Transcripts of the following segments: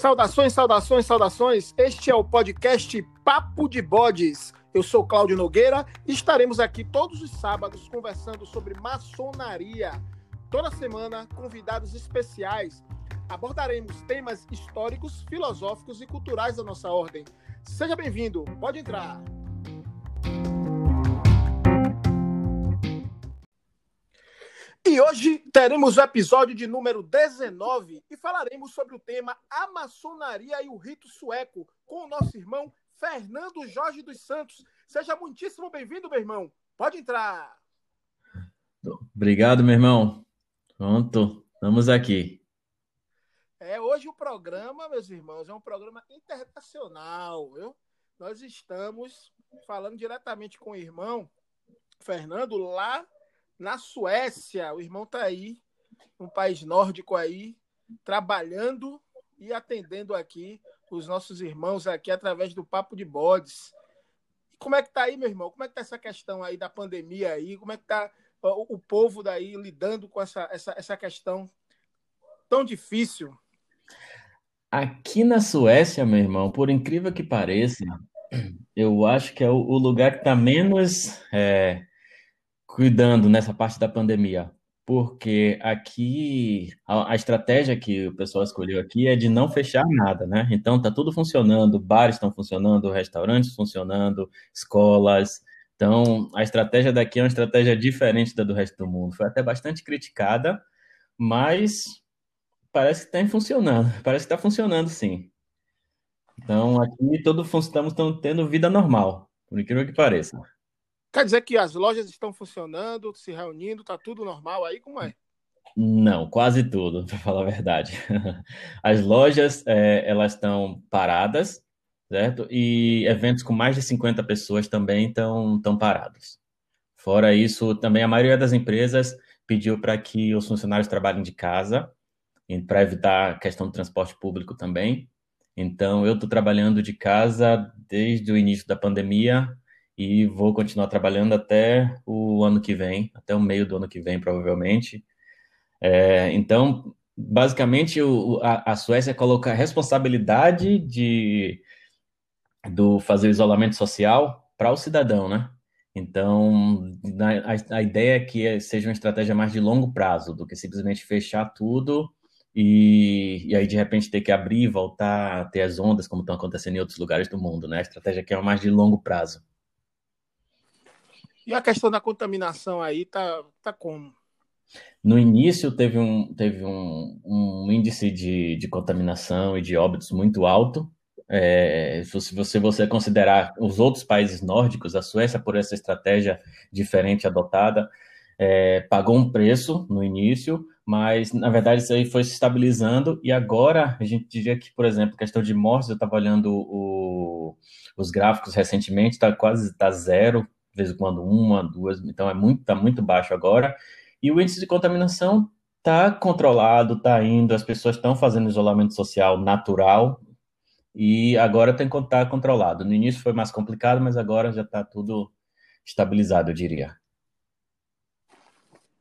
Saudações, saudações, saudações. Este é o podcast Papo de Bodes. Eu sou Cláudio Nogueira e estaremos aqui todos os sábados conversando sobre maçonaria. Toda semana, convidados especiais. Abordaremos temas históricos, filosóficos e culturais da nossa ordem. Seja bem-vindo, pode entrar. E hoje teremos o episódio de número 19 e falaremos sobre o tema A Maçonaria e o Rito Sueco com o nosso irmão Fernando Jorge dos Santos. Seja muitíssimo bem-vindo, meu irmão. Pode entrar. Obrigado, meu irmão. Pronto, estamos aqui. É, hoje o programa, meus irmãos, é um programa internacional, viu? Nós estamos falando diretamente com o irmão Fernando lá na Suécia. O irmão está aí, um país nórdico aí, trabalhando e atendendo aqui os nossos irmãos aqui através do Papo de Bodes. Como é que tá aí, meu irmão? Como é que tá essa questão aí da pandemia aí? Como é que tá o, o povo daí lidando com essa, essa, essa questão tão difícil? Aqui na Suécia, meu irmão, por incrível que pareça, eu acho que é o, o lugar que está menos é, cuidando nessa parte da pandemia? Porque aqui a, a, estratégia que o pessoal escolheu aqui é de não fechar nada, né? Então tá tudo funcionando, bares estão funcionando, restaurantes funcionando, escolas. Então a estratégia daqui é uma estratégia diferente da do resto do mundo. Foi até bastante criticada, mas parece que está funcionando. Parece que está funcionando, sim. Então aqui todos estamos tendo vida normal, por incrível que pareça. Quer dizer que as lojas estão funcionando, se reunindo, tá tudo normal aí? Como é? Não, quase tudo, para falar a verdade. As lojas, é, elas estão paradas, certo? E eventos com mais de 50 pessoas também estão, estão parados. Fora isso, também a maioria das empresas pediu para que os funcionários trabalhem de casa, para evitar a questão do transporte público também. Então, eu estou trabalhando de casa desde o início da pandemia e vou continuar trabalhando até o ano que vem, até o meio do ano que vem, provavelmente. É, então, basicamente, o, a, a, Suécia coloca a responsabilidade de do fazer o isolamento social para o cidadão, né? Então, a, a ideia é que seja uma estratégia mais de longo prazo do que simplesmente fechar tudo e, e aí de repente ter que abrir voltar ter as ondas como estão acontecendo em outros lugares do mundo, né? A estratégia aqui é mais de longo prazo. E a questão da contaminação aí tá, tá como? No início teve um, teve um, um índice de, de contaminação e de óbitos muito alto. É, se você, você considerar os outros países nórdicos, a Suécia, por essa estratégia diferente adotada, é, pagou um preço no início, mas na verdade isso aí foi se estabilizando e agora a gente diria que, por exemplo, questão de mortes, eu estava olhando o, os gráficos recentemente, está quase tá zero de vez em quando uma, duas, então é muito, tá muito baixo agora. E o índice de contaminação está controlado, está indo, as pessoas estão fazendo isolamento social natural e agora tem que estar controlado. No início foi mais complicado, mas agora já está tudo estabilizado, eu diria.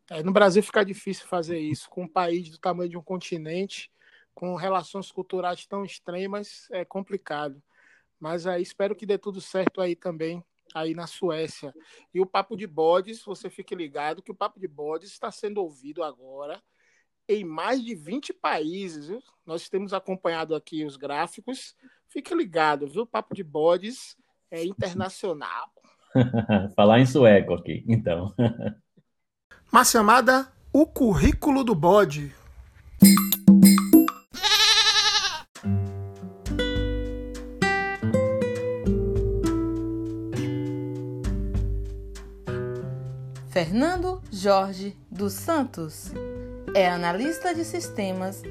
É, no Brasil fica difícil fazer isso, com um país do tamanho de um continente, com relações culturais tão extremas, é complicado. Mas aí espero que dê tudo certo aí também aí na Suécia. E o Papo de Bodes, você fique ligado que o Papo de Bodes está sendo ouvido agora em mais de 20 países. Viu? Nós temos acompanhado aqui os gráficos. Fique ligado, viu? O Papo de Bodes é internacional. Falar em sueco aqui, então. Uma chamada O Currículo do Bode. Fernando Jorge dos Santos é analista de sistemas,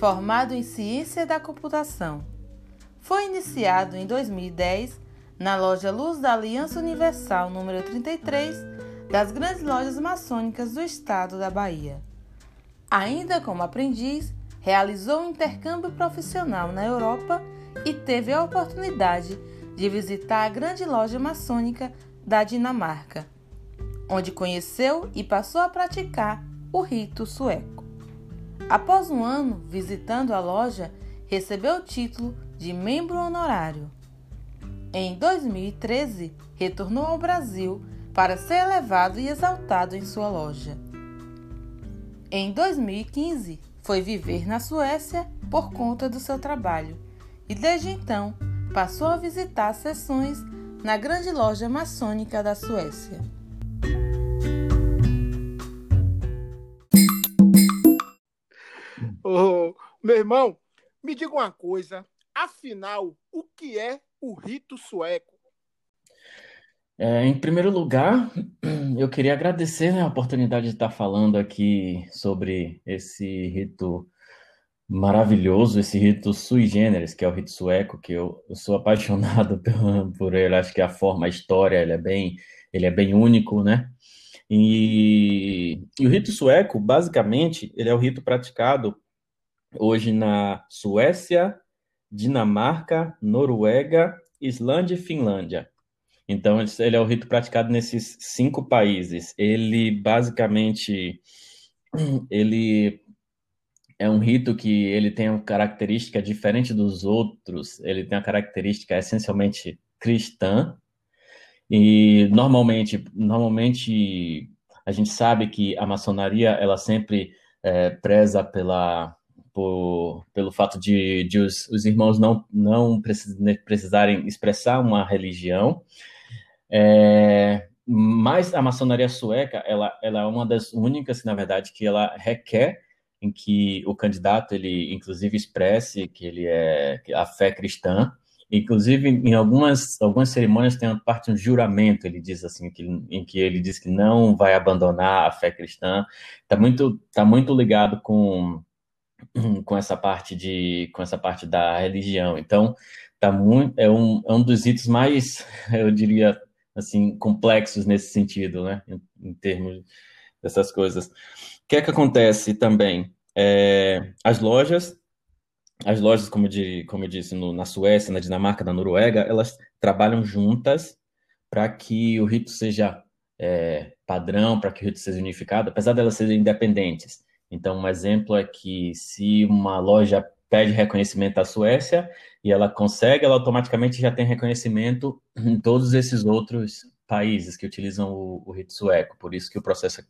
formado em ciência da computação. Foi iniciado em 2010 na loja Luz da Aliança Universal número 33 das grandes lojas maçônicas do estado da Bahia. Ainda como aprendiz, realizou um intercâmbio profissional na Europa e teve a oportunidade de visitar a grande loja maçônica da Dinamarca onde conheceu e passou a praticar o rito sueco. Após um ano visitando a loja, recebeu o título de membro honorário. Em 2013, retornou ao Brasil para ser elevado e exaltado em sua loja. Em 2015, foi viver na Suécia por conta do seu trabalho e desde então passou a visitar sessões na grande loja maçônica da Suécia. Oh, meu irmão, me diga uma coisa. Afinal, o que é o rito sueco? É, em primeiro lugar, eu queria agradecer né, a oportunidade de estar falando aqui sobre esse rito maravilhoso, esse rito sui generis, que é o rito sueco, que eu, eu sou apaixonado por, por, ele. Acho que a forma, a história, ele é bem, ele é bem único, né? E, e o rito sueco, basicamente, ele é o rito praticado hoje na Suécia, Dinamarca, Noruega, Islândia e Finlândia. Então, ele é o rito praticado nesses cinco países. Ele, basicamente, ele é um rito que ele tem uma característica diferente dos outros. Ele tem uma característica essencialmente cristã. E, normalmente, normalmente a gente sabe que a maçonaria, ela sempre é, preza pela por, pelo fato de, de os, os, irmãos não, não precisarem expressar uma religião, é, mas a maçonaria sueca, ela, ela é uma das únicas, na verdade, que ela requer em que o candidato, ele inclusive expresse que ele é a fé cristã, Inclusive, em algumas, algumas cerimônias tem uma parte um juramento, ele diz assim, que, em que ele diz que não vai abandonar a fé cristã. Está muito, tá muito ligado com, com essa parte de com essa parte da religião. Então, tá muito é um, é um dos itens mais, eu diria assim, complexos nesse sentido, né, em, em termos dessas coisas. O que é que acontece também? É, as lojas as lojas, como, de, como eu disse, no, na Suécia, na Dinamarca, na Noruega, elas trabalham juntas para que o rito seja é, padrão, para que o rito seja unificado, apesar de elas serem independentes. Então, um exemplo é que se uma loja pede reconhecimento à Suécia e ela consegue, ela automaticamente já tem reconhecimento em todos esses outros países que utilizam o, o rito sueco. Por isso que o processo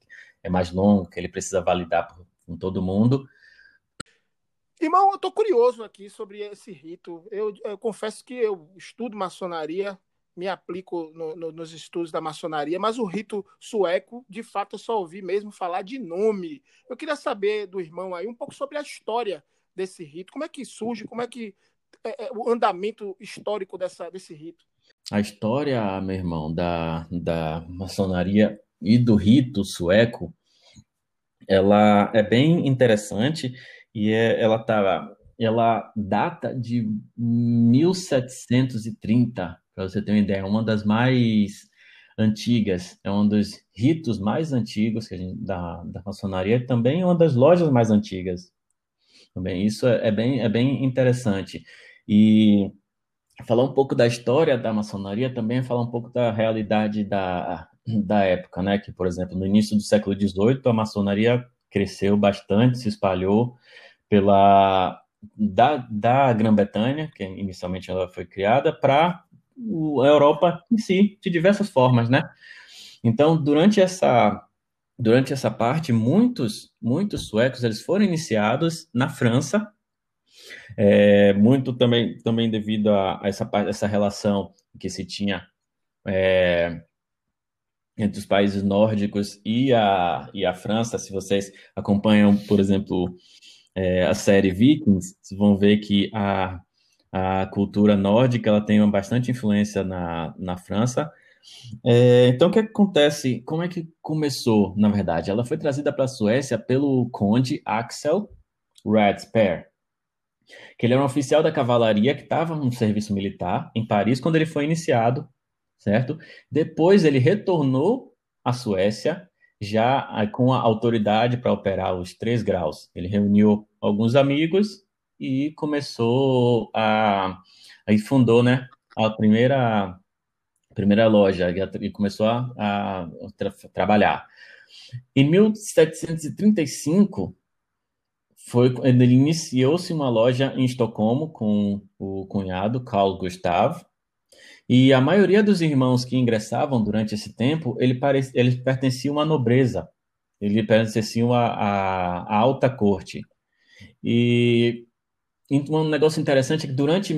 é mais longo, que ele precisa validar por, com todo mundo. Irmão, eu estou curioso aqui sobre esse rito. Eu, eu, confesso que eu estudo maçonaria, me aplico no, no, nos estudos da maçonaria, mas o rito sueco, de fato, eu só ouvi mesmo falar de nome. Eu queria saber do irmão aí um pouco sobre a história desse rito, como é que surge, como é que é, é o andamento histórico dessa, desse rito. A história, meu irmão, da, da maçonaria e do rito sueco, ela é bem interessante e é, ela tá, ela data de 1730, para você ter uma ideia, é uma das mais antigas, é um dos ritos mais antigos que a gente, da, da maçonaria, também é uma das lojas mais antigas. Também isso é, é bem, é bem interessante. E falar um pouco da história da maçonaria também é falar um pouco da realidade da, da época, né? Que, por exemplo, no início do século XVIII, a maçonaria cresceu bastante, se espalhou pela da, da Grã-Bretanha, que inicialmente ela foi criada, para a Europa em si, de diversas formas, né? Então, durante essa durante essa parte, muitos muitos suecos eles foram iniciados na França, é, muito também também devido a, a essa essa relação que se tinha é, entre os países nórdicos e a, e a França, se vocês acompanham, por exemplo, é, a série Vikings, vocês vão ver que a, a cultura nórdica ela tem bastante influência na, na França. É, então, o que acontece? Como é que começou, na verdade? Ela foi trazida para a Suécia pelo conde Axel Radsper, que ele era um oficial da cavalaria que estava no serviço militar em Paris quando ele foi iniciado certo? Depois ele retornou à Suécia, já com a autoridade para operar os três graus. Ele reuniu alguns amigos e começou a. Aí fundou, né? A primeira, primeira loja e começou a, a tra trabalhar. Em 1735, foi ele iniciou-se uma loja em Estocolmo com o cunhado Carl Gustav e a maioria dos irmãos que ingressavam durante esse tempo ele pare, eles pertenciam à nobreza. Eles pertenciam à, à, alta corte. E então, um negócio interessante é que durante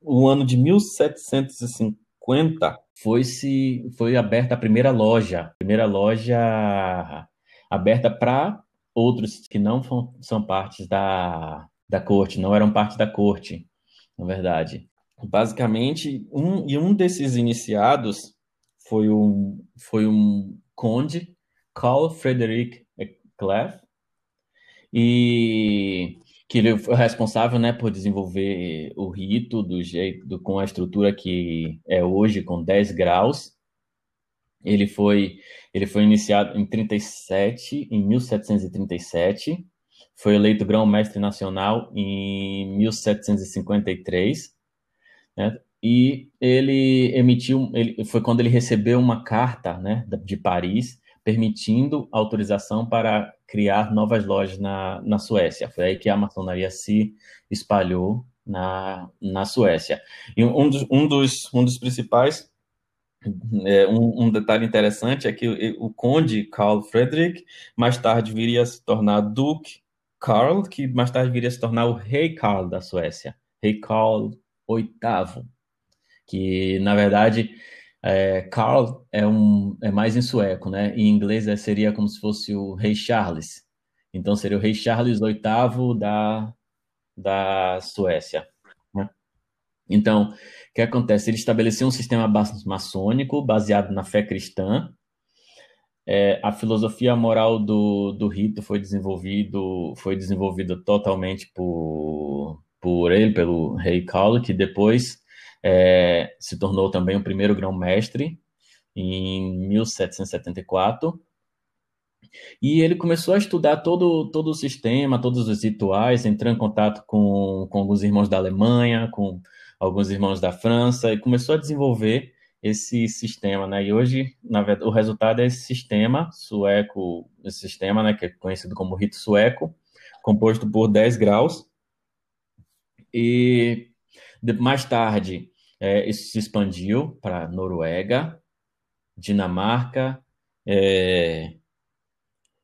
o ano de 1750 foi se foi aberta a primeira loja, primeira loja aberta para outros que não são partes da, da corte, não eram parte da corte, na verdade. Basicamente, um, e um desses iniciados foi um, foi um conde, Carl Frederick Clef, e que ele foi responsável, né, por desenvolver o rito do jeito, do, com a estrutura que é hoje, com 10 graus. Ele foi, ele foi iniciado em 37, em 1737, foi eleito grão-mestre nacional em 1753, né, e ele emitiu, ele, foi quando ele recebeu uma carta, né, de Paris, permitindo autorização para criar novas lojas na, na Suécia. Foi aí que a maçonaria se espalhou na, na Suécia. E um dos, um dos, um dos principais, é, um, um, detalhe interessante é que o, o, conde Carl Friedrich mais tarde viria a se tornar Duque Carl, que mais tarde viria a se tornar o rei Carl da Suécia, rei Carl VIII, que na verdade é, Carl é, um, é mais em sueco, né? Em inglês é, seria como se fosse o rei Charles. Então seria o rei Charles VIII da, da Suécia. Né? Então, o que acontece? Ele estabeleceu um sistema maçônico baseado na fé cristã. É, a filosofia moral do, do rito foi desenvolvido foi desenvolvida totalmente por, por ele, pelo rei Carl, que depois é, se tornou também o primeiro grão-mestre em 1774. E ele começou a estudar todo, todo o sistema, todos os rituais, entrou em contato com, com alguns irmãos da Alemanha, com alguns irmãos da França, e começou a desenvolver esse sistema, né? E hoje, na verdade, o resultado é esse sistema sueco, esse sistema, né, que é conhecido como rito sueco, composto por 10 graus. E mais tarde, é, isso se expandiu para Noruega, Dinamarca, é,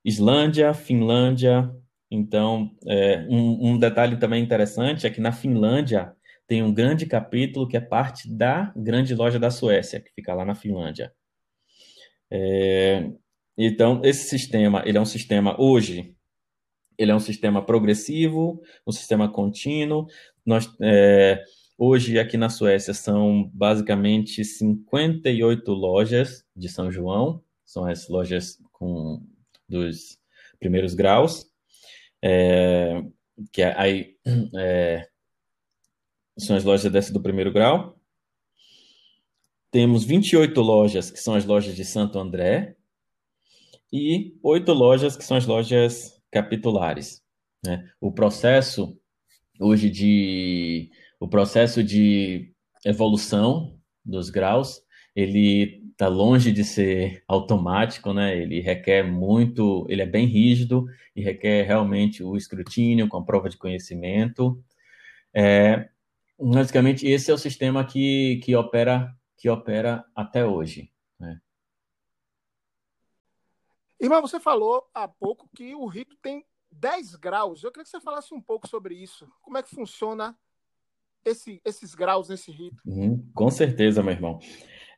Islândia, Finlândia. Então, é, um, um, detalhe também interessante é que na Finlândia tem um grande capítulo que é parte da grande loja da Suécia, que fica lá na Finlândia. É, então, esse sistema, ele é um sistema hoje, ele é um sistema progressivo, um sistema contínuo. Nós, é, Hoje, aqui na Suécia, são basicamente 58 lojas de São João, são as lojas com dos primeiros graus, é, que aí é, são as lojas dessa do primeiro grau. Temos 28 lojas, que são as lojas de Santo André, e oito lojas, que são as lojas capitulares. Né? O processo hoje de o processo de evolução dos graus, ele está longe de ser automático, né? Ele requer muito, ele é bem rígido e requer realmente o escrutínio com a prova de conhecimento. É, basicamente, esse é o sistema que, que opera que opera até hoje. Né? Irmão, você falou há pouco que o rito tem 10 graus. Eu queria que você falasse um pouco sobre isso. Como é que funciona esse, esses graus nesse rito. Uhum, com certeza, meu irmão.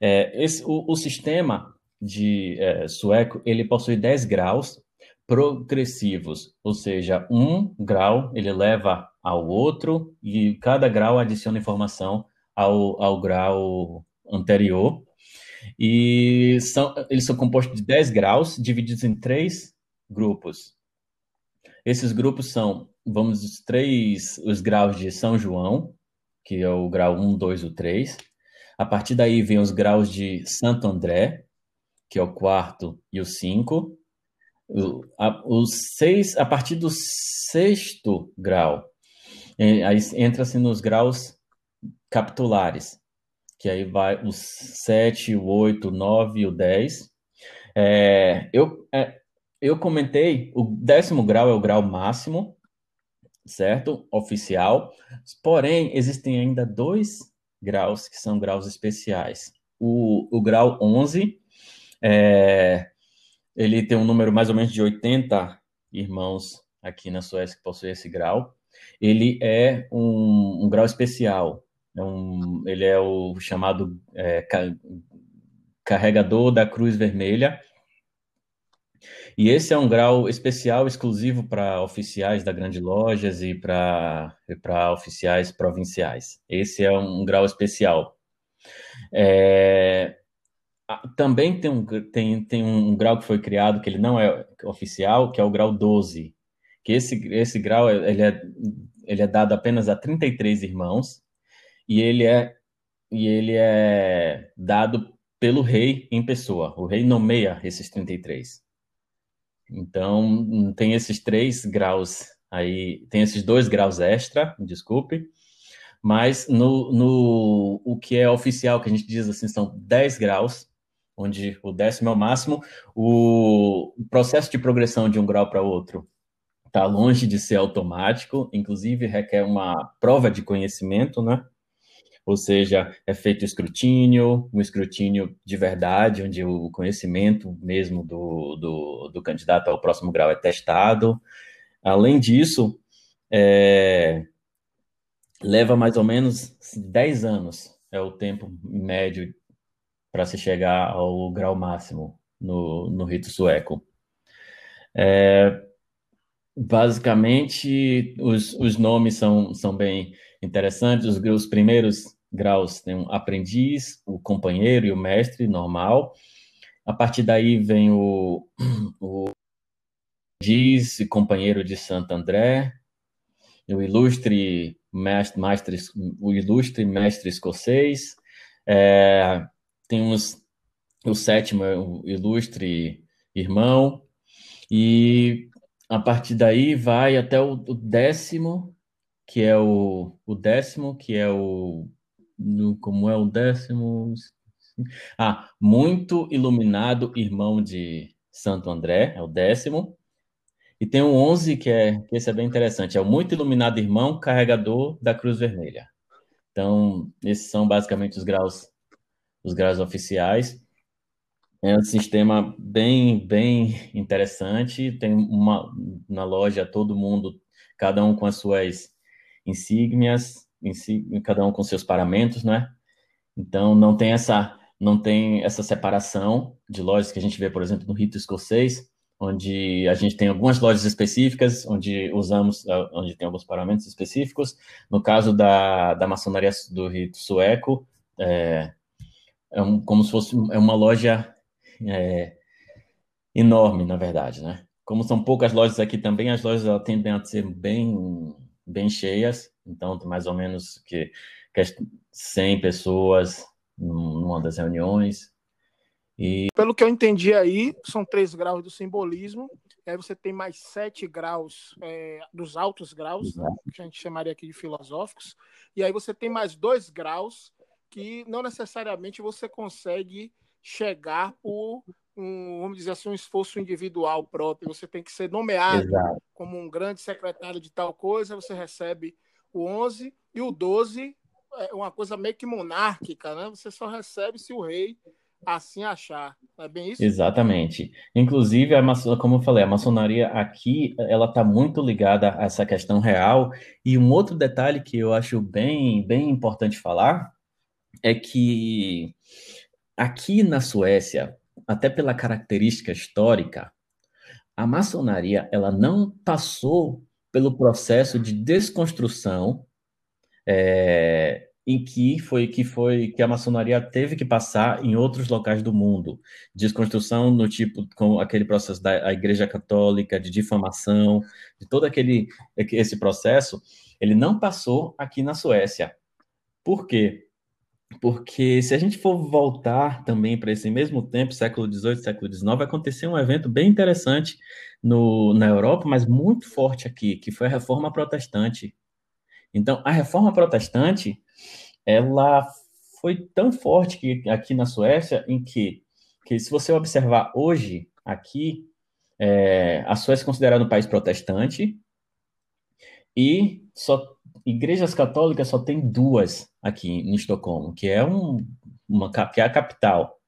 É, esse, o, o, sistema de é, sueco ele possui 10 graus progressivos, ou seja, um grau ele leva ao outro e cada grau adiciona informação ao, ao grau anterior. E são, eles são compostos de 10 graus, divididos em três grupos. Esses grupos são, vamos, os três os graus de São João, que é o grau 1, 2 e 3. A partir daí vem os graus de Santo André, que é o quarto e o 5. O, seis, a partir do sexto grau, é, aí entra-se nos graus capitulares, que aí vai os 7, o 8, o 9 e o 10. É, eu, é, eu comentei, o décimo grau é o grau máximo, certo? Oficial. Porém, existem ainda dois graus que são graus especiais. O, o grau 11, é, ele tem um número mais ou menos de 80 irmãos aqui na Suécia que possuem esse grau. Ele é um, um grau especial. É um, ele é o chamado é, carregador da Cruz Vermelha. E esse é um grau especial, exclusivo para oficiais da grande lojas e para oficiais provinciais. Esse é um grau especial. É, também tem um, tem, tem um grau que foi criado, que ele não é oficial, que é o grau 12. Que esse, esse grau ele é, ele é dado apenas a 33 irmãos e ele é, e ele é dado pelo rei em pessoa. O rei nomeia esses 33. Então, tem esses três graus aí, tem esses dois graus extra, desculpe, mas no, no o que é oficial, que a gente diz assim, são 10 graus, onde o décimo é o máximo, o processo de progressão de um grau para outro está longe de ser automático, inclusive requer uma prova de conhecimento, né? Ou seja, é feito escrutínio, um escrutínio de verdade, onde o conhecimento mesmo do, do, do candidato ao próximo grau é testado. Além disso, é, leva mais ou menos 10 anos, é o tempo médio para se chegar ao grau máximo no, no rito sueco. É, basicamente, os, os nomes são, são bem interessantes. Os, os primeiros graus tem um aprendiz, o companheiro e o mestre normal. A partir daí vem o, o aprendiz e companheiro de Santo André, o ilustre mestre, mestre, o ilustre mestre escocês, é, temos o sétimo, é o ilustre irmão, e a partir daí vai até o, o décimo, que é o, o décimo, que é o. No, como é o décimo? Ah, muito iluminado irmão de Santo André, é o décimo. E tem um 11, que é, que esse é bem interessante, é o muito iluminado irmão carregador da Cruz Vermelha. Então, esses são basicamente os graus os graus oficiais. É um sistema bem, bem interessante. Tem uma na loja todo mundo, cada um com as suas insígnias, cada um com seus paramentos, né? Então não tem essa não tem essa separação de lojas que a gente vê, por exemplo, no rito escocês, onde a gente tem algumas lojas específicas, onde usamos, onde tem alguns paramentos específicos. No caso da, da maçonaria do rito sueco, é, é um, como se fosse é uma loja é, enorme, na verdade, né? Como são poucas lojas aqui também, as lojas tendem a ser bem, bem cheias, então tem mais ou menos que, que 100 pessoas numa das reuniões. E... Pelo que eu entendi aí, são três graus do simbolismo, aí você tem mais sete graus é, dos altos graus, né, que a gente chamaria aqui de filosóficos, e aí você tem mais dois graus que não necessariamente você consegue chegar por um, vamos dizer assim, um esforço individual próprio. Você tem que ser nomeado Exato. como um grande secretário de tal coisa, você recebe o 11 e o 12 é uma coisa meio que monárquica, né? Você só recebe se o rei assim achar. É bem isso? Exatamente. Inclusive, a como eu falei, a maçonaria aqui, ela está muito ligada a essa questão real. E um outro detalhe que eu acho bem, bem importante falar é que aqui na Suécia, até pela característica histórica, a maçonaria ela não passou pelo processo de desconstrução é, em que foi que foi que a maçonaria teve que passar em outros locais do mundo, desconstrução no tipo com aquele processo da Igreja Católica de difamação, de todo aquele esse processo, ele não passou aqui na Suécia. Por quê? Porque se a gente for voltar também para esse mesmo tempo, século XVIII, século XIX, aconteceu um evento bem interessante no, na Europa, mas muito forte aqui, que foi a Reforma Protestante. Então, a Reforma Protestante, ela foi tão forte que, aqui na Suécia, em que, que se você observar hoje, aqui, é, a Suécia é considerada um país protestante, e só igrejas católicas só tem duas aqui em Estocolmo, que é um, uma que é a capital.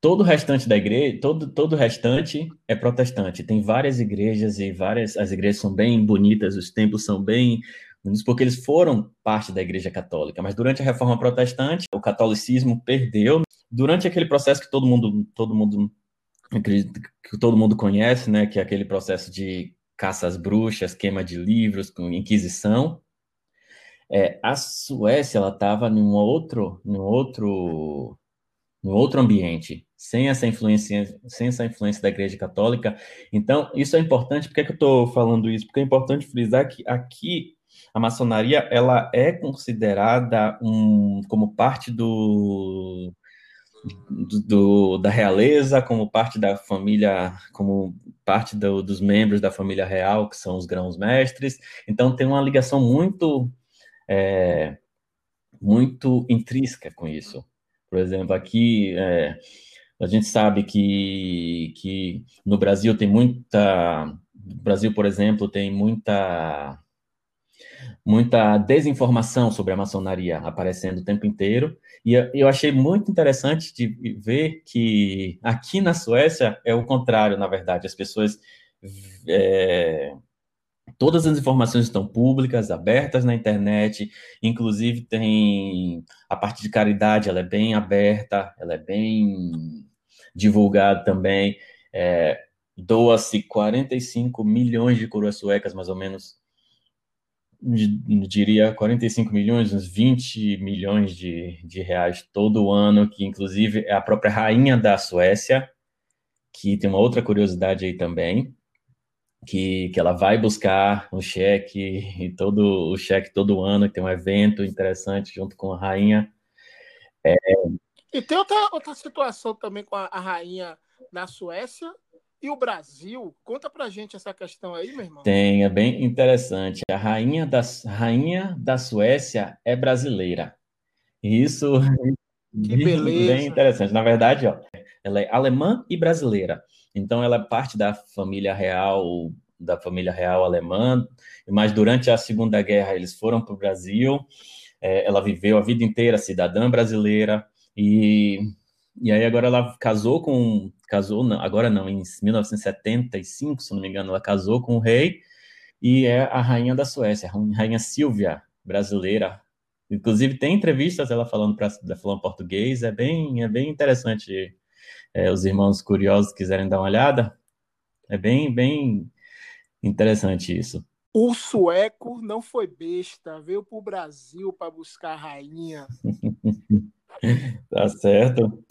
Todo o restante da igreja, todo, todo o restante é protestante. Tem várias igrejas e várias as igrejas são bem bonitas, os templos são bem bonitos porque eles foram parte da igreja católica, mas durante a reforma protestante, o catolicismo perdeu durante aquele processo que todo mundo todo mundo que todo mundo conhece, né, que é aquele processo de caça às bruxas, queima de livros, inquisição. É, a Suécia ela estava num outro, num outro, num outro ambiente, sem essa influência, sem essa influência da Igreja Católica. Então isso é importante. Por que, é que eu estou falando isso? Porque é importante frisar que aqui a maçonaria ela é considerada um, como parte do do, da realeza, como parte da família, como parte do, dos membros da família real, que são os grãos-mestres. Então, tem uma ligação muito, é, muito intrínseca com isso. Por exemplo, aqui, é, a gente sabe que, que no Brasil tem muita. No Brasil, por exemplo, tem muita muita desinformação sobre a maçonaria aparecendo o tempo inteiro. E eu achei muito interessante de ver que aqui na Suécia é o contrário, na verdade. As pessoas. É, todas as informações estão públicas, abertas na internet, inclusive tem a parte de caridade, ela é bem aberta, ela é bem divulgada também. É, Doa-se 45 milhões de coroas suecas, mais ou menos, diria 45 milhões, uns 20 milhões de, de reais todo ano, que inclusive é a própria rainha da Suécia, que tem uma outra curiosidade aí também, que, que ela vai buscar um cheque, e todo o cheque todo ano, tem um evento interessante junto com a rainha. É... E tem outra, outra situação também com a, a rainha da Suécia, e o Brasil? Conta pra gente essa questão aí, meu irmão. Tem, é bem interessante. A rainha da, rainha da Suécia é brasileira. Isso que beleza. bem interessante. Na verdade, ó, ela é alemã e brasileira. Então ela é parte da família real, da família real alemã, mas durante a Segunda Guerra eles foram para o Brasil. É, ela viveu a vida inteira cidadã brasileira e e aí agora ela casou com casou não, agora não, em 1975, se não me engano, ela casou com o rei e é a rainha da Suécia, a rainha Silvia, brasileira. Inclusive tem entrevistas ela falando para falando português, é bem é bem interessante. É, os irmãos curiosos quiserem dar uma olhada, é bem bem interessante isso. O sueco não foi besta, veio para o Brasil para buscar a rainha. tá certo.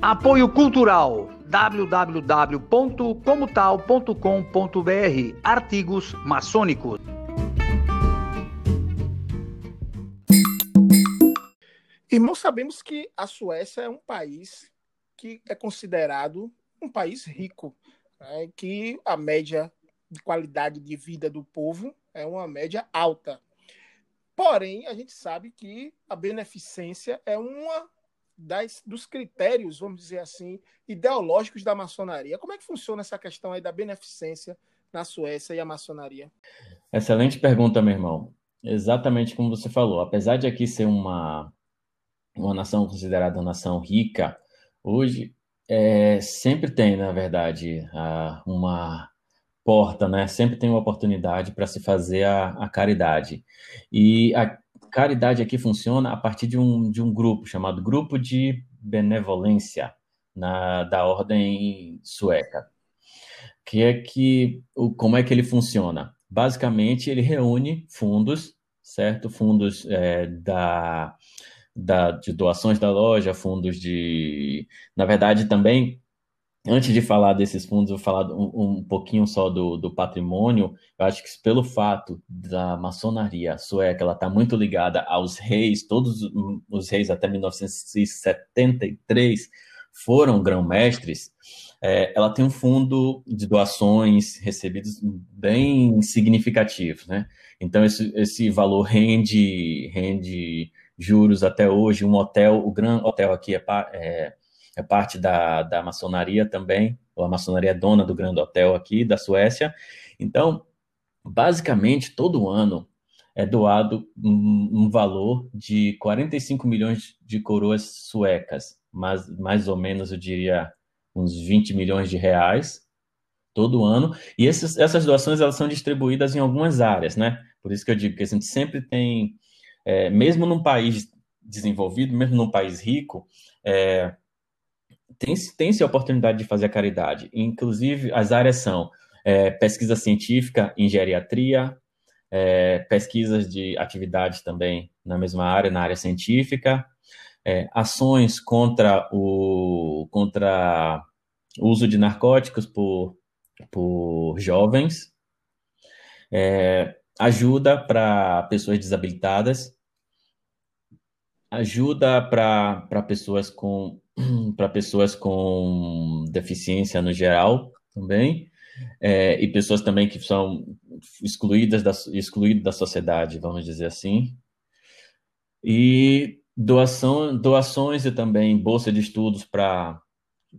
Apoio Cultural www.comotal.com.br Artigos maçônicos. Irmão, sabemos que a Suécia é um país que é considerado um país rico, né? que a média de qualidade de vida do povo é uma média alta. Porém, a gente sabe que a beneficência é uma das, dos critérios, vamos dizer assim, ideológicos da maçonaria. Como é que funciona essa questão aí da beneficência na Suécia e a maçonaria? Excelente pergunta, meu irmão. Exatamente como você falou. Apesar de aqui ser uma, uma nação considerada uma nação rica, hoje é, sempre tem, na verdade, uma porta, né? Sempre tem uma oportunidade para se fazer a, a caridade. E a, caridade aqui funciona a partir de um, de um grupo chamado Grupo de Benevolência na, da ordem sueca. Que é que o, como é que ele funciona? Basicamente, ele reúne fundos, certo? Fundos é, da, da, de doações da loja, fundos de. Na verdade, também Antes de falar desses fundos, eu vou falar um, um pouquinho só do, do, patrimônio. Eu acho que pelo fato da maçonaria sueca, ela está muito ligada aos reis, todos os reis até 1973 foram grão-mestres. É, ela tem um fundo de doações recebidos bem significativo, né? Então esse, esse valor rende rende juros até hoje. Um hotel, o Gran Hotel aqui é, é é parte da, da maçonaria também, a maçonaria é dona do grande hotel aqui da Suécia. Então, basicamente, todo ano é doado um, um valor de 45 milhões de coroas suecas, mas mais ou menos, eu diria, uns 20 milhões de reais todo ano. E esses, essas doações elas são distribuídas em algumas áreas, né? Por isso que eu digo que a gente sempre tem, é, mesmo num país desenvolvido, mesmo num país rico, é, tem-se tem a oportunidade de fazer a caridade. Inclusive, as áreas são é, pesquisa científica em geriatria, é, pesquisas de atividades também na mesma área, na área científica, é, ações contra o, contra o uso de narcóticos por, por jovens, é, ajuda para pessoas desabilitadas, ajuda para pessoas com para pessoas com deficiência no geral também, é, e pessoas também que são excluídas da, excluídas da sociedade, vamos dizer assim. E doação, doações e também bolsa de estudos para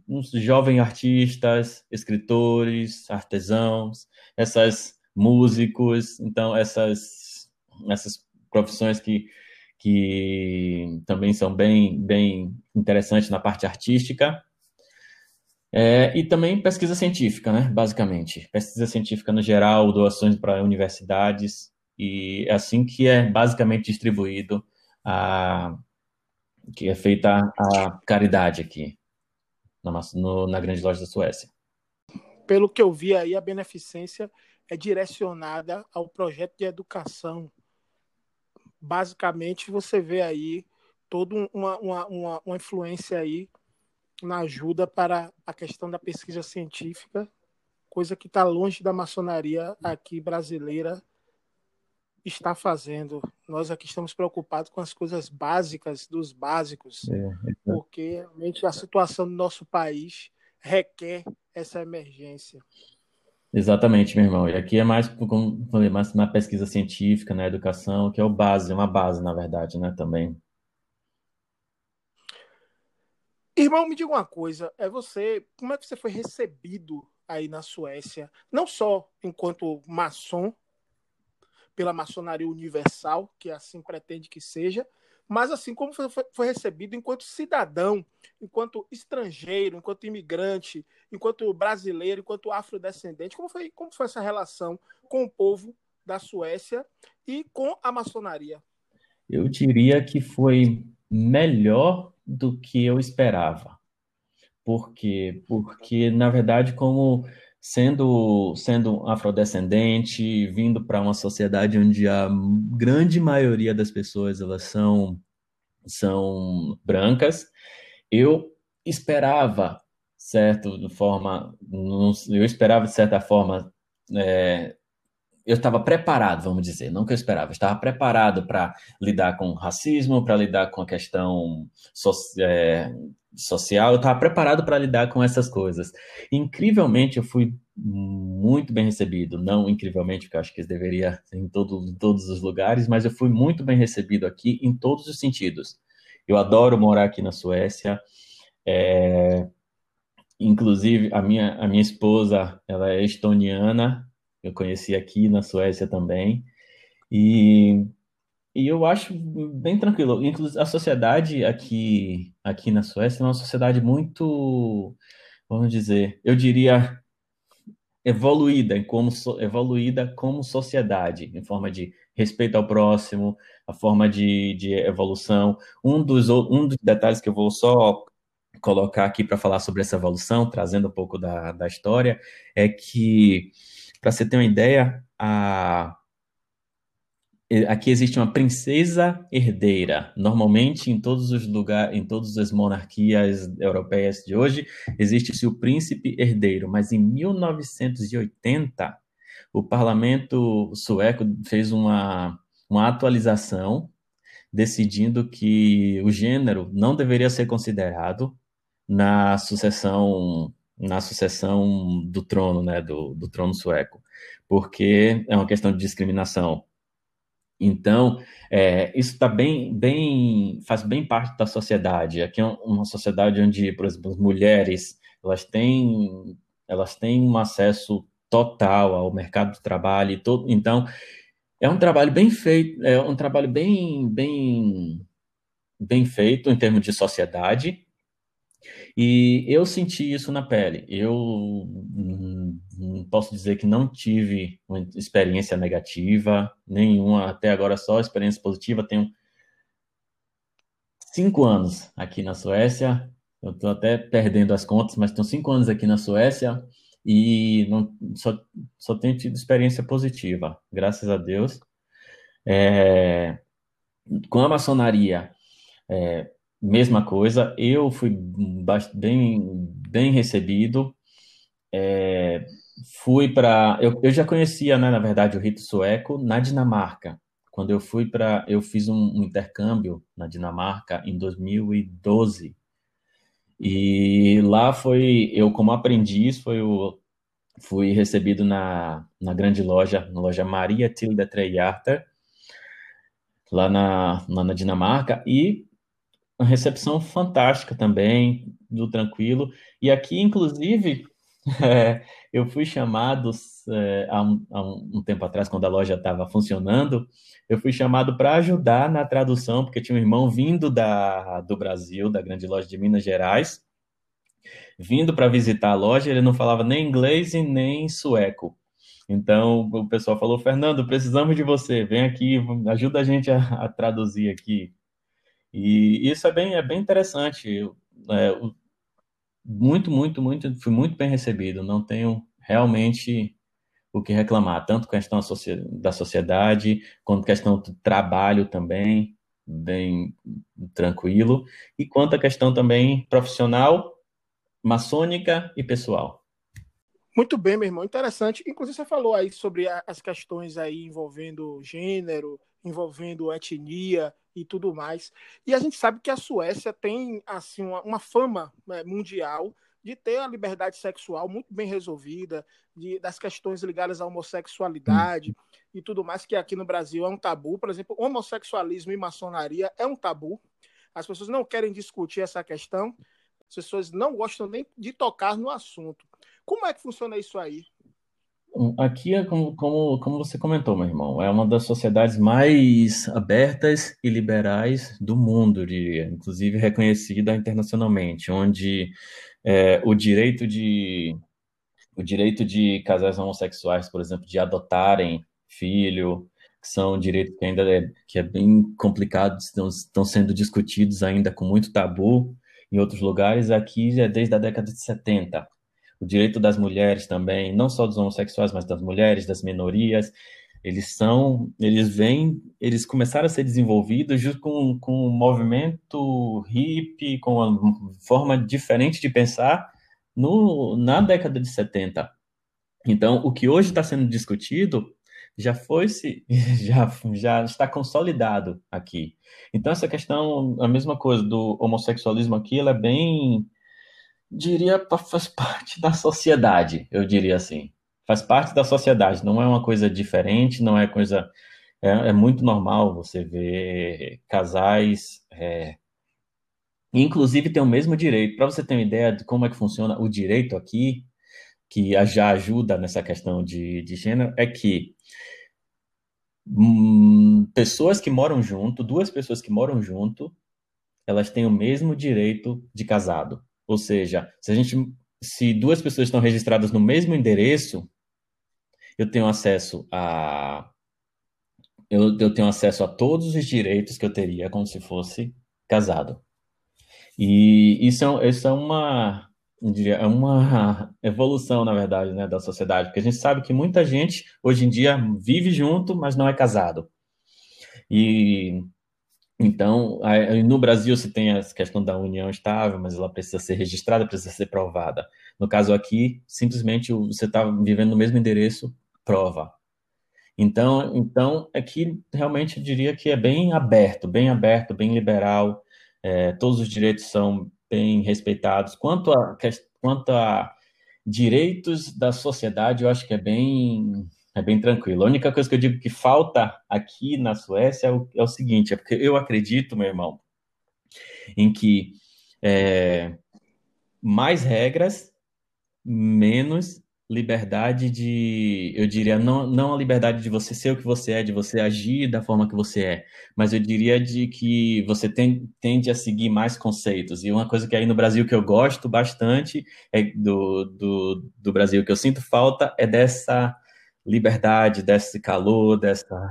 uns jovens artistas, escritores, artesãos, essas músicos, então essas essas profissões que que também são bem, bem interessantes na parte artística. É, e também pesquisa científica, né, basicamente. Pesquisa científica no geral, doações para universidades, e é assim que é basicamente distribuído a que é feita a caridade aqui na, no, na grande loja da Suécia. Pelo que eu vi aí, a beneficência é direcionada ao projeto de educação basicamente você vê aí toda uma, uma, uma, uma influência aí na ajuda para a questão da pesquisa científica, coisa que está longe da maçonaria aqui brasileira está fazendo. Nós aqui estamos preocupados com as coisas básicas dos básicos, é, porque realmente a situação do nosso país requer essa emergência. Exatamente, meu irmão. E aqui é mais, como falei, mais na pesquisa científica, na educação, que é o base, uma base, na verdade, né, também. Irmão, me diga uma coisa, é você, como é que você foi recebido aí na Suécia, não só enquanto maçom, pela maçonaria universal, que assim pretende que seja, mas assim como foi, foi recebido enquanto cidadão, enquanto estrangeiro, enquanto imigrante, enquanto brasileiro, enquanto afrodescendente, como foi, como foi essa relação com o povo da Suécia e com a maçonaria? Eu diria que foi melhor do que eu esperava. Por quê? Porque, na verdade, como sendo sendo afrodescendente, vindo para uma sociedade onde a grande maioria das pessoas elas são são brancas, eu esperava certo de forma eu esperava de certa forma é, eu estava preparado, vamos dizer, não que eu esperava, eu estava preparado para lidar com racismo, para lidar com a questão so, é, social, eu estava preparado para lidar com essas coisas. Incrivelmente, eu fui muito bem recebido, não incrivelmente, porque eu acho que deveria em, todo, em todos os lugares, mas eu fui muito bem recebido aqui em todos os sentidos. Eu adoro morar aqui na Suécia, é, inclusive a minha, a minha esposa, ela é estoniana, eu conheci aqui na Suécia também, e e eu acho bem tranquilo. Inclusive, a sociedade aqui, aqui na Suécia é uma sociedade muito, vamos dizer, eu diria evoluída como evoluída como sociedade, em forma de respeito ao próximo, a forma de, de evolução. Um dos, um dos detalhes que eu vou só colocar aqui para falar sobre essa evolução, trazendo um pouco da, da história, é que, para você ter uma ideia, a aqui existe uma princesa herdeira. Normalmente, em todos os lugares, em todas as monarquias europeias de hoje, existe-se o príncipe herdeiro. Mas em 1980, o parlamento sueco fez uma, uma atualização decidindo que o gênero não deveria ser considerado na sucessão na sucessão do trono, né, do, do trono sueco, porque é uma questão de discriminação Então, é, isso está bem, bem, faz bem parte da sociedade. Aqui é uma sociedade onde, por exemplo, as mulheres elas têm, elas têm um acesso total ao mercado de trabalho e todo. Então, é um trabalho bem feito, é um trabalho bem, bem, bem feito em termos de sociedade. E eu senti isso na pele. Eu hum, posso dizer que não tive uma experiência negativa, nenhuma, até agora só experiência positiva. Tenho cinco anos aqui na Suécia. Eu estou até perdendo as contas, mas tenho cinco anos aqui na Suécia e não, só, só tenho tido experiência positiva, graças a Deus. É, com a maçonaria, é, mesma coisa, eu fui bem, bem recebido. É, fui para. Eu, eu já conhecia, né, na verdade, o rito sueco na Dinamarca. Quando eu fui para. Eu fiz um, um intercâmbio na Dinamarca em 2012. E lá foi, eu como aprendiz, foi o, fui recebido na, na grande loja, na loja Maria Tilde Trejarter, lá na, lá na Dinamarca, e uma recepção fantástica também, do tranquilo. E aqui, inclusive, é, eu fui chamado é, há, um, há, um, tempo atrás, quando a loja estava funcionando, eu fui chamado para ajudar na tradução, porque tinha um irmão vindo da, do Brasil, da grande loja de Minas Gerais, vindo para visitar a loja, ele não falava nem inglês e nem sueco. Então o pessoal falou: Fernando, precisamos de você, vem aqui, ajuda a gente a, a traduzir aqui. E isso é bem, é bem interessante. É, muito, muito, muito, fui muito bem recebido. Não tenho realmente o que reclamar, tanto questão da sociedade, quanto questão do trabalho também, bem tranquilo, e quanto a questão também profissional, maçônica e pessoal. Muito bem, meu irmão, interessante. Inclusive você falou aí sobre as questões aí envolvendo gênero, envolvendo etnia e tudo mais. E a gente sabe que a Suécia tem assim uma, uma fama né, mundial de ter a liberdade sexual muito bem resolvida, de, das questões ligadas à homossexualidade e tudo mais, que aqui no Brasil é um tabu. Por exemplo, homossexualismo e maçonaria é um tabu. As pessoas não querem discutir essa questão, as pessoas não gostam nem de tocar no assunto. Como é que funciona isso aí? Aqui é como, como, como você comentou, meu irmão, é uma das sociedades mais abertas e liberais do mundo, diria, inclusive reconhecida internacionalmente, onde é, o direito de o direito de casais homossexuais, por exemplo, de adotarem filho, que são direitos que ainda é, que é bem complicado, estão, estão sendo discutidos ainda com muito tabu em outros lugares, aqui é desde a década de 70. O direito das mulheres também, não só dos homossexuais, mas das mulheres, das minorias, eles são, eles vêm, eles começaram a ser desenvolvidos junto com, com movimento hippie, com uma forma diferente de pensar no, na década de 70. Então, o que hoje está sendo discutido já foi se já, já está consolidado aqui. Então essa questão, a mesma coisa do homossexualismo aqui, ela é bem diria faz parte da sociedade, eu diria assim faz parte da sociedade, não é uma coisa diferente, não é coisa. É, é muito normal você ver casais. É, inclusive tem o mesmo direito. Para você ter uma ideia de como é que funciona o direito aqui, que já ajuda nessa questão de, de gênero, é que hum, pessoas que moram junto, duas pessoas que moram junto, elas têm o mesmo direito de casado. Ou seja, se a gente se duas pessoas estão registradas no mesmo endereço, eu tenho acesso a eu, eu tenho acesso a todos os direitos que eu teria como se fosse casado. E isso é, isso é uma é uma evolução, na verdade, né, da sociedade, porque a gente sabe que muita gente hoje em dia vive junto, mas não é casado. E então, no Brasil se tem a questão da união estável, mas ela precisa ser registrada, precisa ser provada. No caso aqui, simplesmente você está vivendo no mesmo endereço, prova. Então, então aqui realmente eu diria que é bem aberto, bem aberto, bem liberal. É, todos os direitos são bem respeitados. Quanto a, quanto a direitos da sociedade, eu acho que é bem É bem tranquilo. A única coisa que eu digo que falta aqui na Suécia é o, é o seguinte, é porque eu acredito, meu irmão, em que é, mais regras, menos liberdade de, eu diria, não, não a liberdade de você ser o que você é, de você agir da forma que você é, mas eu diria de que você tem, tende a seguir mais conceitos. E uma coisa que aí no Brasil que eu gosto bastante é do, do, do Brasil que eu sinto falta é dessa liberdade, desse calor, dessa,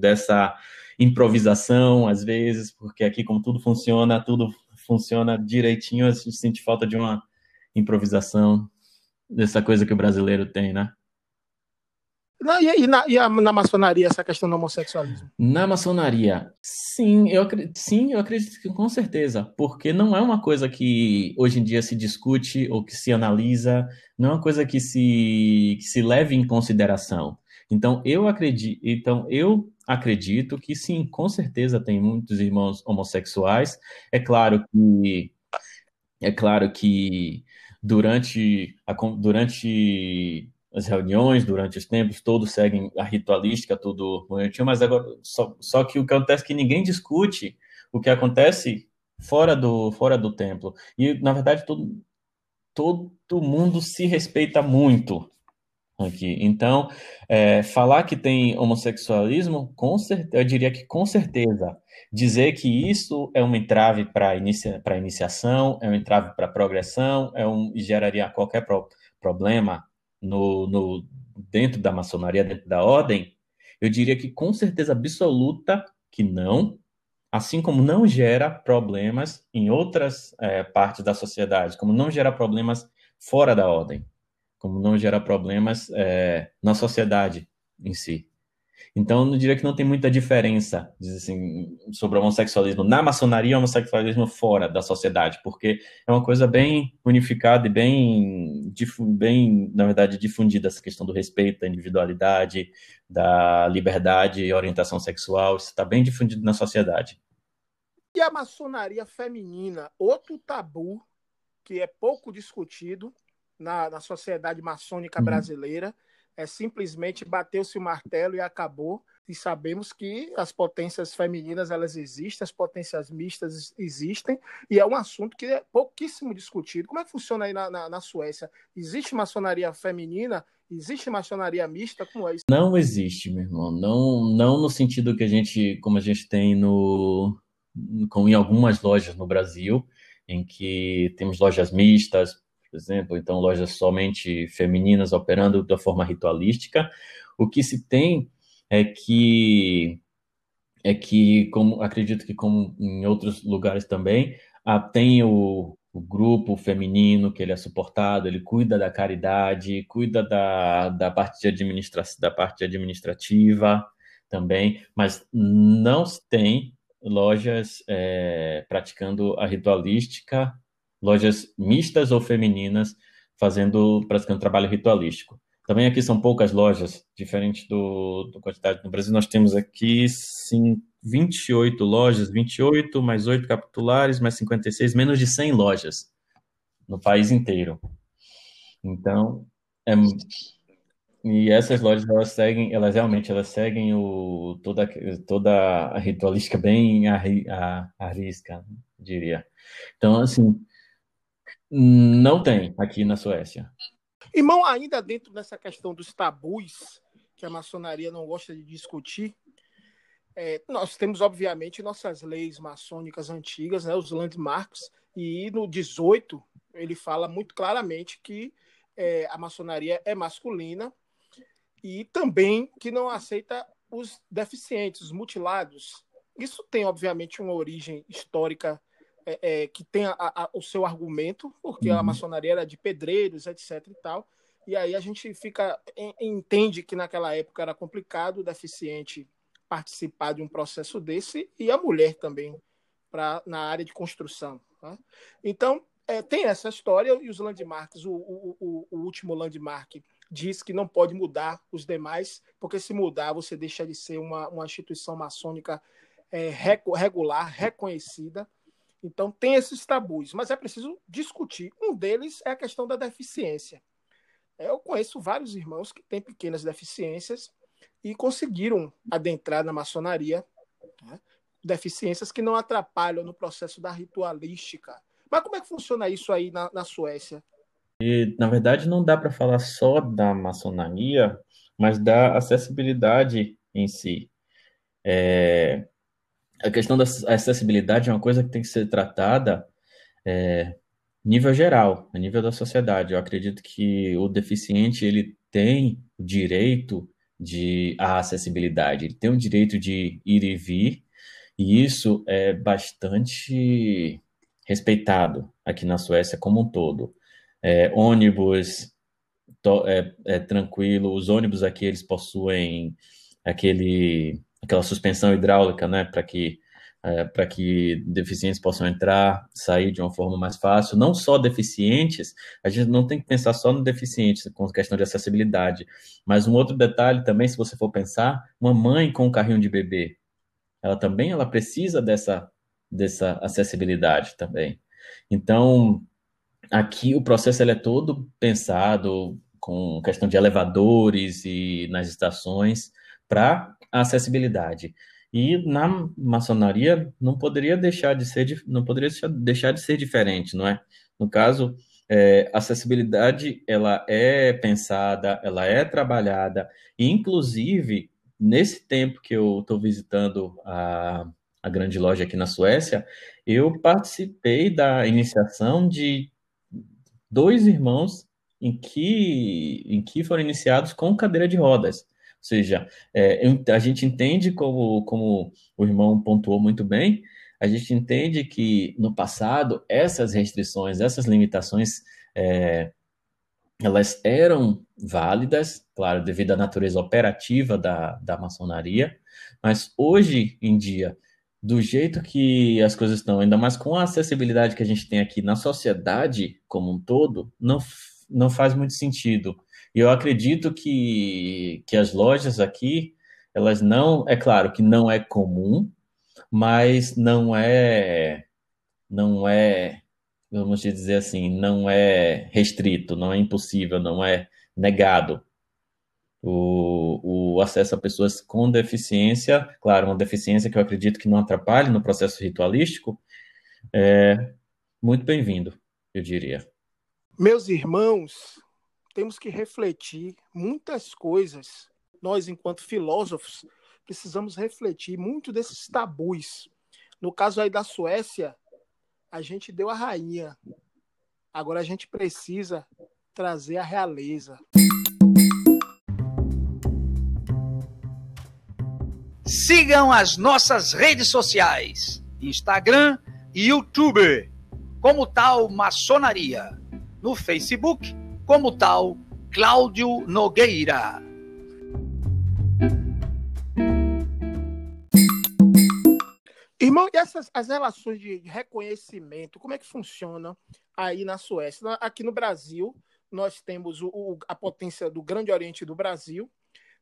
dessa improvisação, às vezes, porque aqui, como tudo funciona, tudo funciona direitinho, a gente sente falta de uma improvisação, dessa coisa que o brasileiro tem, né? Não, e, na, e na maçonaria, essa questão do homossexualismo? Na maçonaria, sim eu, sim, eu acredito que com certeza, porque não é uma coisa que hoje em dia se discute ou que se analisa, não é uma coisa que se, que se leve em consideração. Então eu acredito, então eu acredito que sim, com certeza tem muitos irmãos homossexuais. É claro que é claro que durante, a, durante as reuniões, durante os tempos, todos seguem a ritualística, tudo bonitinho, mas agora só, só que o que acontece é que ninguém discute o que acontece fora do, fora do templo. E, na verdade, todo, todo mundo se respeita muito aqui. Então, é, falar que tem homossexualismo, com certeza, eu diria que com certeza. Dizer que isso é um entrave para inicia, iniciação, é um entrave para progressão, é um, geraria qualquer pro, problema no, no, dentro da maçonaria, dentro da ordem, eu diria que com certeza absoluta que não, assim como não gera problemas em outras é, partes da sociedade, como não gera problemas fora da ordem como não gera problemas é, na sociedade em si. Então, eu diria que não tem muita diferença assim, sobre o homossexualismo na maçonaria e o homossexualismo fora da sociedade, porque é uma coisa bem unificada e bem, bem, na verdade, difundida essa questão do respeito, da individualidade, da liberdade e orientação sexual, isso está bem difundido na sociedade. E a maçonaria feminina, outro tabu que é pouco discutido, na, na sociedade maçônica uhum. brasileira. É simplesmente bateu-se o martelo e acabou. E sabemos que as potências femininas elas existem, as potências mistas existem, e é um assunto que é pouquíssimo discutido. Como é que funciona aí na, na, na Suécia? Existe maçonaria feminina? Existe maçonaria mista? Como é isso? Não existe, meu irmão. Não, não no sentido que a gente, como a gente tem no, como em algumas lojas no Brasil, em que temos lojas mistas, por exemplo, então lojas somente femininas operando da forma ritualística. O que se tem é que é que, como acredito que como em outros lugares também, ah, tem o, o grupo feminino que ele é suportado, ele cuida da caridade, cuida da, da parte de administra da parte administrativa também, mas não tem lojas é, praticando a ritualística lojas mistas ou femininas fazendo, praticando trabalho ritualístico. Também aqui são poucas lojas, diferente do, do quantidade no Brasil. Nós temos aqui sim, 28 lojas, 28 mais 8 capitulares, mais 56, menos de 100 lojas no país inteiro. Então, é, e essas lojas elas seguem, elas realmente elas seguem o toda toda a ritualística bem a, a, risca, diria. Então, assim, não tem aqui na Suécia. Irmão, ainda dentro dessa questão dos tabus que a maçonaria não gosta de discutir, é, nós temos, obviamente, nossas leis maçônicas antigas, né, os landmarks, e no 18 ele fala muito claramente que é, a maçonaria é masculina e também que não aceita os deficientes, os mutilados. Isso tem, obviamente, uma origem histórica é, é, que tem a, a, o seu argumento, porque uhum. a maçonaria era de pedreiros, etc e tal. E aí a gente fica entende que naquela época era complicado o deficiente participar de um processo desse e a mulher também para na área de construção. Tá? Então é, tem essa história e os landmarks, o, o, o, o, último landmark diz que não pode mudar os demais, porque se mudar você deixa de ser uma, uma instituição maçônica é, regular, reconhecida então, tem esses tabus, mas é preciso discutir. Um deles é a questão da deficiência. Eu conheço vários irmãos que têm pequenas deficiências e conseguiram adentrar na maçonaria, né? deficiências que não atrapalham no processo da ritualística. Mas como é que funciona isso aí na, na Suécia? E, na verdade, não dá para falar só da maçonaria, mas da acessibilidade em si. É, a questão da acessibilidade é uma coisa que tem que ser tratada é, nível geral, a nível da sociedade. Eu acredito que o deficiente ele tem o direito de a acessibilidade, ele tem o direito de ir e vir, e isso é bastante respeitado aqui na Suécia como um todo. É, ônibus to, é, é tranquilo, os ônibus aqui eles possuem aquele aquela suspensão hidráulica, né, para que é, para que deficientes possam entrar, sair de uma forma mais fácil. Não só deficientes, a gente não tem que pensar só no deficiente, com questão de acessibilidade. Mas um outro detalhe também, se você for pensar, uma mãe com um carrinho de bebê, ela também ela precisa dessa, dessa acessibilidade também. Então, aqui o processo ele é todo pensado com questão de elevadores e nas estações para acessibilidade. E na maçonaria não poderia deixar de ser não poderia deixar de ser diferente, não é? No caso, é, acessibilidade ela é pensada, ela é trabalhada, e inclusive nesse tempo que eu estou visitando a, a grande loja aqui na Suécia, eu participei da iniciação de dois irmãos em que, em que foram iniciados com cadeira de rodas seja, é, a gente entende, como, como o irmão pontuou muito bem, a gente entende que no passado essas restrições, essas limitações, é, elas eram válidas, claro, devido à natureza operativa da, da maçonaria, mas hoje em dia, do jeito que as coisas estão, ainda mais com a acessibilidade que a gente tem aqui na sociedade como um todo, não, não faz muito sentido e eu acredito que, que as lojas aqui, elas não, é claro que não é comum, mas não é, não é, vamos dizer assim, não é restrito, não é impossível, não é negado o, o acesso a pessoas com deficiência, claro, uma deficiência que eu acredito que não atrapalhe no processo ritualístico, é muito bem-vindo, eu diria. Meus irmãos, temos que refletir muitas coisas. Nós, enquanto filósofos, precisamos refletir muito desses tabus. No caso aí da Suécia, a gente deu a rainha. Agora a gente precisa trazer a realeza. Sigam as nossas redes sociais: Instagram e YouTube, como tal Maçonaria. No Facebook, como tal Cláudio Nogueira. Irmão, e essas as relações de reconhecimento, como é que funcionam aí na Suécia? Aqui no Brasil, nós temos o, a potência do Grande Oriente do Brasil,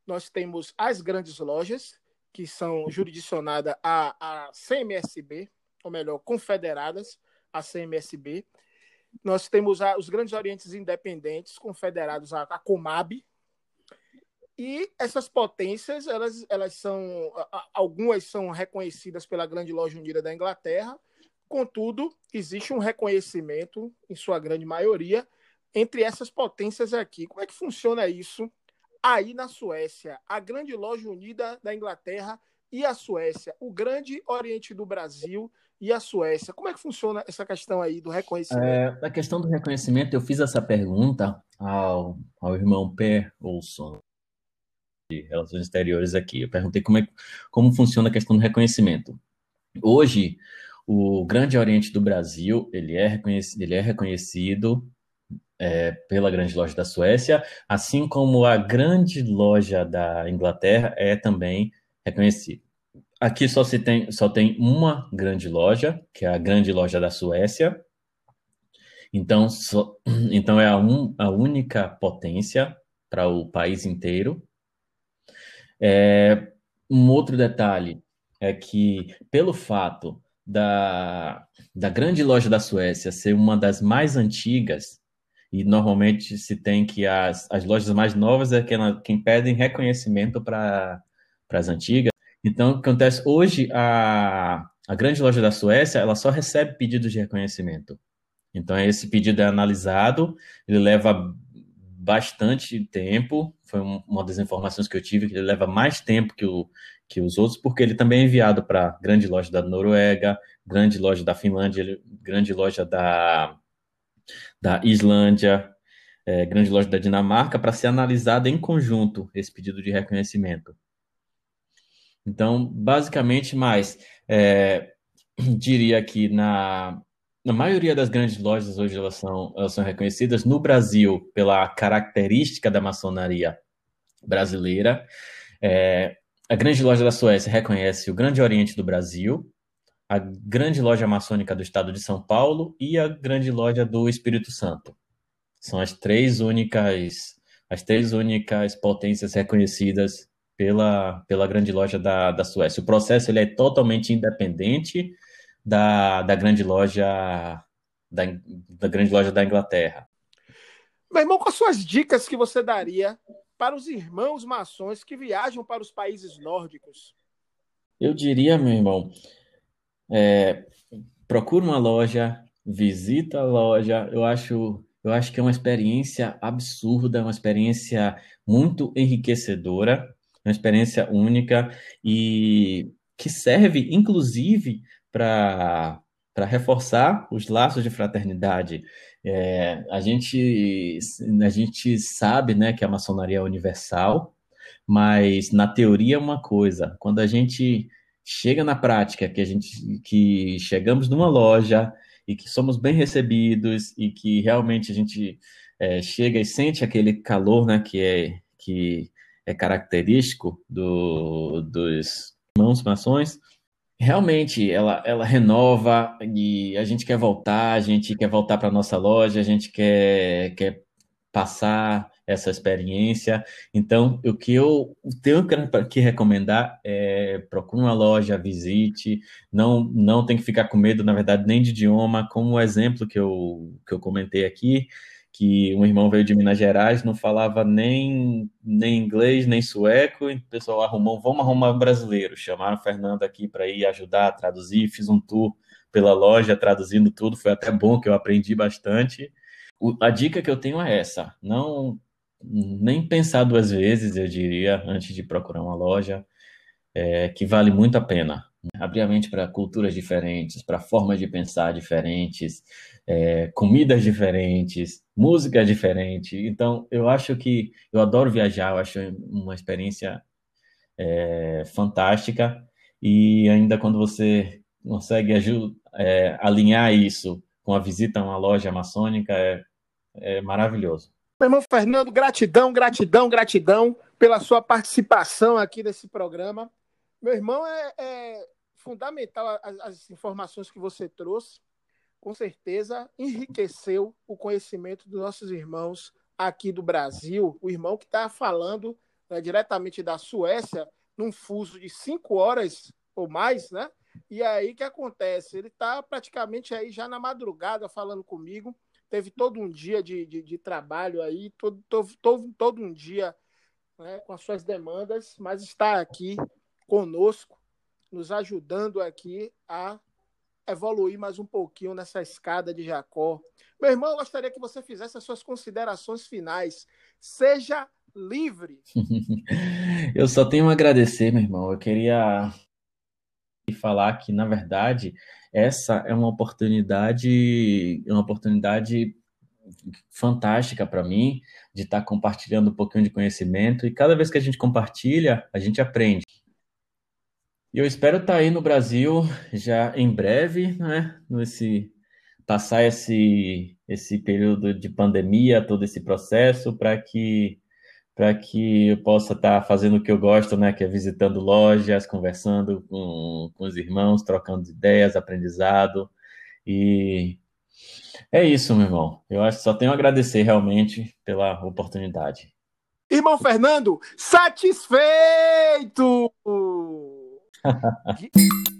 nós temos as grandes lojas, que são jurisdicionadas à, à CMSB, ou melhor, confederadas à CMSB, nós temos a, os grandes orientes independentes confederados à, à Comab. E essas potências, elas, elas são. Algumas são reconhecidas pela Grande Loja Unida da Inglaterra, contudo, existe um reconhecimento, em sua grande maioria, entre essas potências aqui. Como é que funciona isso aí na Suécia? A Grande Loja Unida da Inglaterra e a Suécia, o Grande Oriente do Brasil e a Suécia. Como é que funciona essa questão aí do reconhecimento? É, a questão do reconhecimento, eu fiz essa pergunta ao, ao irmão Per Olson, de Relações Exteriores aqui. Eu perguntei como, é, como funciona a questão do reconhecimento. Hoje, o Grande Oriente do Brasil, ele é reconhecido, ele é reconhecido é, pela Grande Loja da Suécia, assim como a Grande Loja da Inglaterra é também reconhecido. Aqui só, se tem, só tem uma grande loja, que é a grande loja da Suécia. Então, só, então é a, un, a única potência para o país inteiro. É, um outro detalhe é que, pelo fato da, da grande loja da Suécia ser uma das mais antigas, e normalmente se tem que as, as lojas mais novas é quem, quem pedem reconhecimento para as antigas. Então, o que acontece hoje, a, a grande loja da Suécia, ela só recebe pedidos de reconhecimento. Então, esse pedido é analisado, ele leva bastante tempo, foi uma das informações que eu tive, que ele leva mais tempo que, o, que os outros, porque ele também é enviado para grande loja da Noruega, grande loja da Finlândia, grande loja da, da Islândia, é, grande loja da Dinamarca, para ser analisado em conjunto esse pedido de reconhecimento. Então, basicamente, mais, é, diria que na, na maioria das grandes lojas hoje elas são, elas são reconhecidas no Brasil pela característica da maçonaria brasileira. É, a grande loja da Suécia reconhece o Grande Oriente do Brasil, a grande loja maçônica do estado de São Paulo e a grande loja do Espírito Santo. São as três únicas as três únicas potências reconhecidas pela, pela grande loja da, da Suécia. O processo ele é totalmente independente da, da grande loja da, da grande loja da Inglaterra. Meu irmão, quais suas dicas que você daria para os irmãos maçons que viajam para os países nórdicos? Eu diria, meu irmão, é, procura uma loja, visita a loja. Eu acho, eu acho que é uma experiência absurda, uma experiência muito enriquecedora, uma experiência única e que serve, inclusive, para reforçar os laços de fraternidade. É, a, gente, a gente sabe né, que a maçonaria é universal, mas na teoria é uma coisa. Quando a gente chega na prática, que a gente que chegamos numa loja e que somos bem recebidos e que realmente a gente é, chega e sente aquele calor né, que, é, que é característico do, dos irmãos maçons, realmente ela, ela renova e a gente quer voltar, a gente quer voltar para nossa loja, a gente quer, quer passar essa experiência. Então, o que eu tenho que recomendar é procure uma loja, visite, não não tem que ficar com medo, na verdade, nem de idioma, como o exemplo que eu, que eu comentei aqui, que um irmão veio de Minas Gerais, não falava nem, nem inglês, nem sueco, e o pessoal arrumou, vamos arrumar um brasileiro. Chamaram o Fernando aqui para ir ajudar a traduzir, fiz um tour pela loja traduzindo tudo, foi até bom que eu aprendi bastante. O, a dica que eu tenho é essa, não nem pensar duas vezes, eu diria, antes de procurar uma loja, é, que vale muito a pena. Abrir a mente para culturas diferentes, para formas de pensar diferentes, é, comidas diferentes, música diferente. Então, eu acho que eu adoro viajar, eu acho uma experiência é, fantástica. E ainda quando você consegue é, alinhar isso com a visita a uma loja maçônica, é, é maravilhoso. Meu irmão Fernando, gratidão, gratidão, gratidão pela sua participação aqui nesse programa. Meu irmão, é, é fundamental as, as, informações que você trouxe com certeza enriqueceu o conhecimento dos nossos irmãos aqui do Brasil. O irmão que está falando né, diretamente da Suécia, num fuso de cinco horas ou mais, né? E aí que acontece? Ele está praticamente aí já na madrugada falando comigo. Teve todo um dia de, de, de trabalho aí, todo, todo, todo um dia né, com as suas demandas, mas está aqui conosco, nos ajudando aqui a evoluir mais um pouquinho nessa escada de Jacó. Meu irmão, eu gostaria que você fizesse as suas considerações finais. Seja livre. eu só tenho a agradecer, meu irmão. Eu queria falar que, na verdade, essa é uma oportunidade, uma oportunidade fantástica para mim de estar compartilhando um pouquinho de conhecimento e cada vez que a gente compartilha, a gente aprende. E eu espero estar aí no Brasil já em breve, né? Nesse, passar esse, esse período de pandemia, todo esse processo, para que para que eu possa estar fazendo o que eu gosto, né? Que é visitando lojas, conversando com, com os irmãos, trocando ideias, aprendizado. E é isso, meu irmão. Eu acho que só tenho a agradecer realmente pela oportunidade. Irmão Fernando, satisfeito! que...